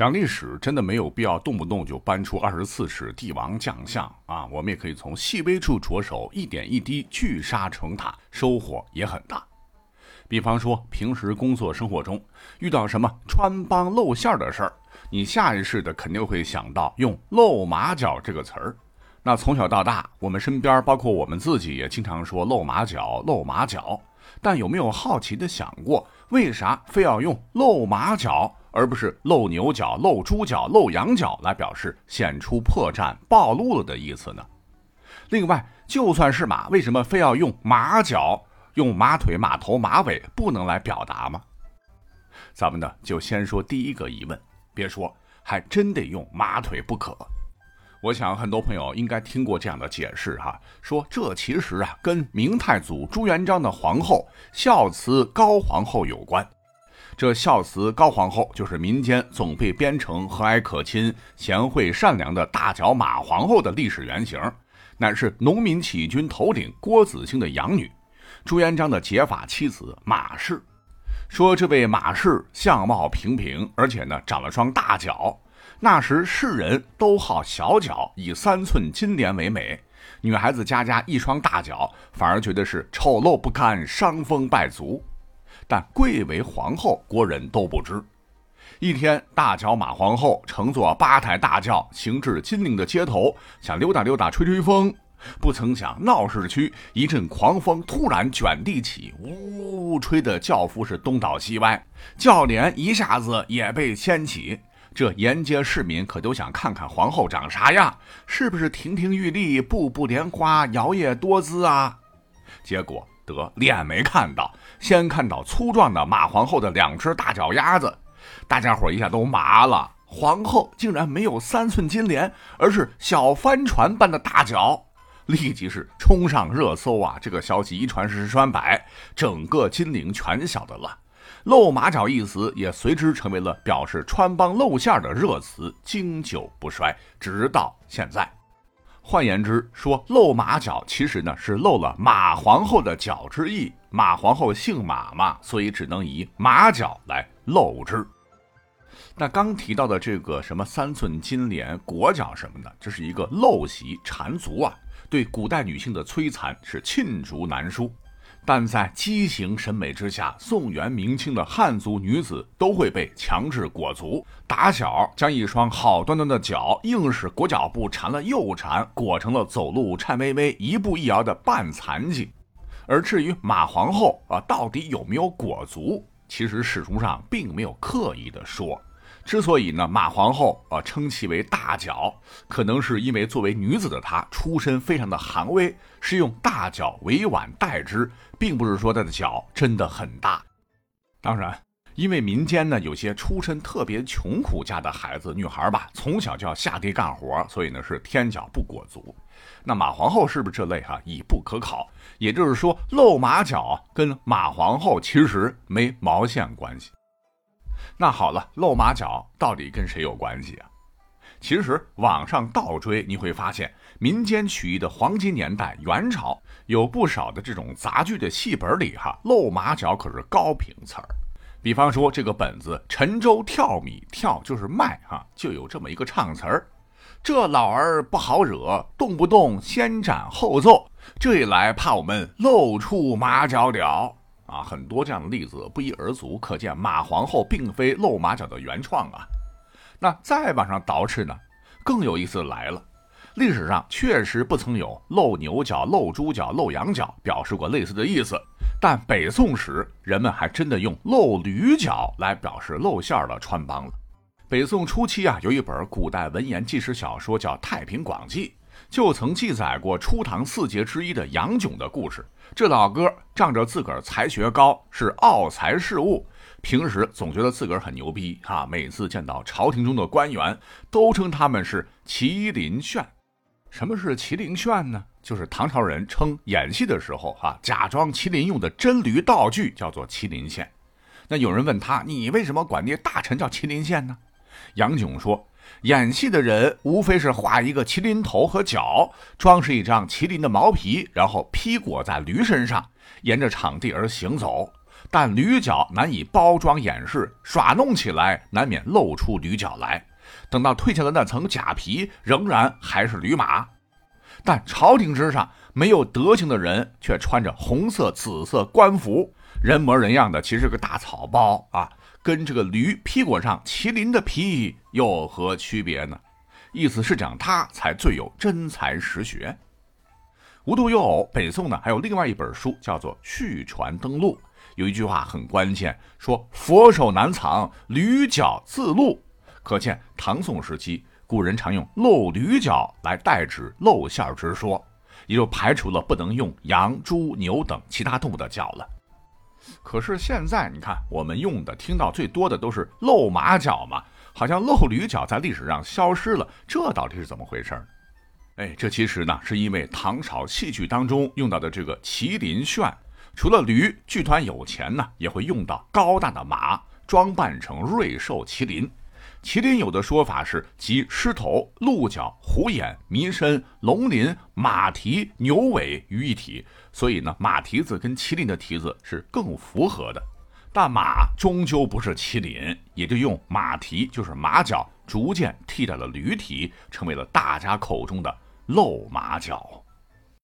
讲历史真的没有必要动不动就搬出二十四史帝王将相啊，我们也可以从细微处着手，一点一滴聚沙成塔，收获也很大。比方说，平时工作生活中遇到什么穿帮露馅的事儿，你下意识的肯定会想到用“露马脚”这个词儿。那从小到大，我们身边包括我们自己也经常说“露马脚”，“露马脚”。但有没有好奇的想过，为啥非要用“露马脚”？而不是露牛角、露猪角、露羊角来表示显出破绽、暴露了的意思呢？另外，就算是马，为什么非要用马脚、用马腿、马头、马尾不能来表达吗？咱们呢，就先说第一个疑问。别说，还真得用马腿不可。我想很多朋友应该听过这样的解释哈，说这其实啊跟明太祖朱元璋的皇后孝慈高皇后有关。这孝慈高皇后就是民间总被编成和蔼可亲、贤惠善良的大脚马皇后的历史原型，乃是农民起义军头领郭子兴的养女，朱元璋的结发妻子马氏。说这位马氏相貌平平，而且呢长了双大脚。那时世人都好小脚，以三寸金莲为美。女孩子家家一双大脚，反而觉得是丑陋不堪、伤风败俗。但贵为皇后，国人都不知。一天，大脚马皇后乘坐八抬大轿行至金陵的街头，想溜达溜达、吹吹风。不曾想，闹市区一阵狂风突然卷地起，呜呜呜，吹得轿夫是东倒西歪，轿帘一下子也被掀起。这沿街市民可都想看看皇后长啥样，是不是亭亭玉立、步步莲花、摇曳多姿啊？结果。得脸没看到，先看到粗壮的马皇后的两只大脚丫子，大家伙一下都麻了。皇后竟然没有三寸金莲，而是小帆船般的大脚，立即是冲上热搜啊！这个消息一传十，十传百，整个金陵全晓得了。露马脚一词也随之成为了表示穿帮露馅的热词，经久不衰，直到现在。换言之，说露马脚，其实呢是露了马皇后的脚之意。马皇后姓马嘛，所以只能以马脚来露之。那刚提到的这个什么三寸金莲、裹脚什么的，这是一个陋习缠足啊，对古代女性的摧残是罄竹难书。但在畸形审美之下，宋元明清的汉族女子都会被强制裹足，打小将一双好端端的脚硬是裹脚布缠了又缠，裹成了走路颤巍巍、一步一摇的半残疾。而至于马皇后啊，到底有没有裹足，其实史书上并没有刻意的说。之所以呢，马皇后啊称其为大脚，可能是因为作为女子的她出身非常的寒微，是用大脚委婉代之，并不是说她的脚真的很大。当然，因为民间呢有些出身特别穷苦家的孩子，女孩吧从小就要下地干活，所以呢是天脚不裹足。那马皇后是不是这类哈已不可考。也就是说，露马脚跟马皇后其实没毛线关系。那好了，露马脚到底跟谁有关系啊？其实网上倒追，你会发现民间曲艺的黄金年代，元朝有不少的这种杂剧的戏本里，哈，露马脚可是高频词儿。比方说这个本子《陈州跳米》，跳就是卖，哈，就有这么一个唱词儿：这老儿不好惹，动不动先斩后奏，这一来怕我们露出马脚了。啊，很多这样的例子不一而足，可见马皇后并非露马脚的原创啊。那再往上倒饬呢，更有意思来了。历史上确实不曾有露牛角、露猪角、露羊角表示过类似的意思，但北宋时人们还真的用露驴角来表示露馅儿的穿帮了。北宋初期啊，有一本古代文言纪实小说叫《太平广记》。就曾记载过初唐四杰之一的杨炯的故事。这老哥仗着自个儿才学高，是傲才恃物，平时总觉得自个儿很牛逼啊。每次见到朝廷中的官员，都称他们是麒麟炫。什么是麒麟炫呢？就是唐朝人称演戏的时候啊，假装麒麟用的真驴道具叫做麒麟线。那有人问他，你为什么管那大臣叫麒麟线呢？杨炯说。演戏的人无非是画一个麒麟头和脚，装饰一张麒麟的毛皮，然后披裹在驴身上，沿着场地而行走。但驴角难以包装掩饰，耍弄起来难免露出驴角来。等到褪下的那层假皮，仍然还是驴马。但朝廷之上没有德行的人，却穿着红色、紫色官服，人模人样的，其实是个大草包啊！跟这个驴屁股上麒麟的皮有何区别呢？意思是讲他才最有真才实学。无独有偶，北宋呢还有另外一本书，叫做《续传登录》，有一句话很关键，说“佛手难藏，驴角自露”，可见唐宋时期。古人常用露驴角来代指露馅之说，也就排除了不能用羊、猪、牛等其他动物的角了。可是现在你看，我们用的、听到最多的都是露马脚嘛，好像露驴脚在历史上消失了，这到底是怎么回事？哎，这其实呢，是因为唐朝戏剧当中用到的这个麒麟炫，除了驴，剧团有钱呢，也会用到高大的马，装扮成瑞兽麒麟。麒麟有的说法是集狮头、鹿角、虎眼、麋身、龙鳞、马蹄、牛尾于一体，所以呢，马蹄子跟麒麟的蹄子是更符合的。但马终究不是麒麟，也就用马蹄，就是马脚，逐渐替代了驴蹄，成为了大家口中的露马脚。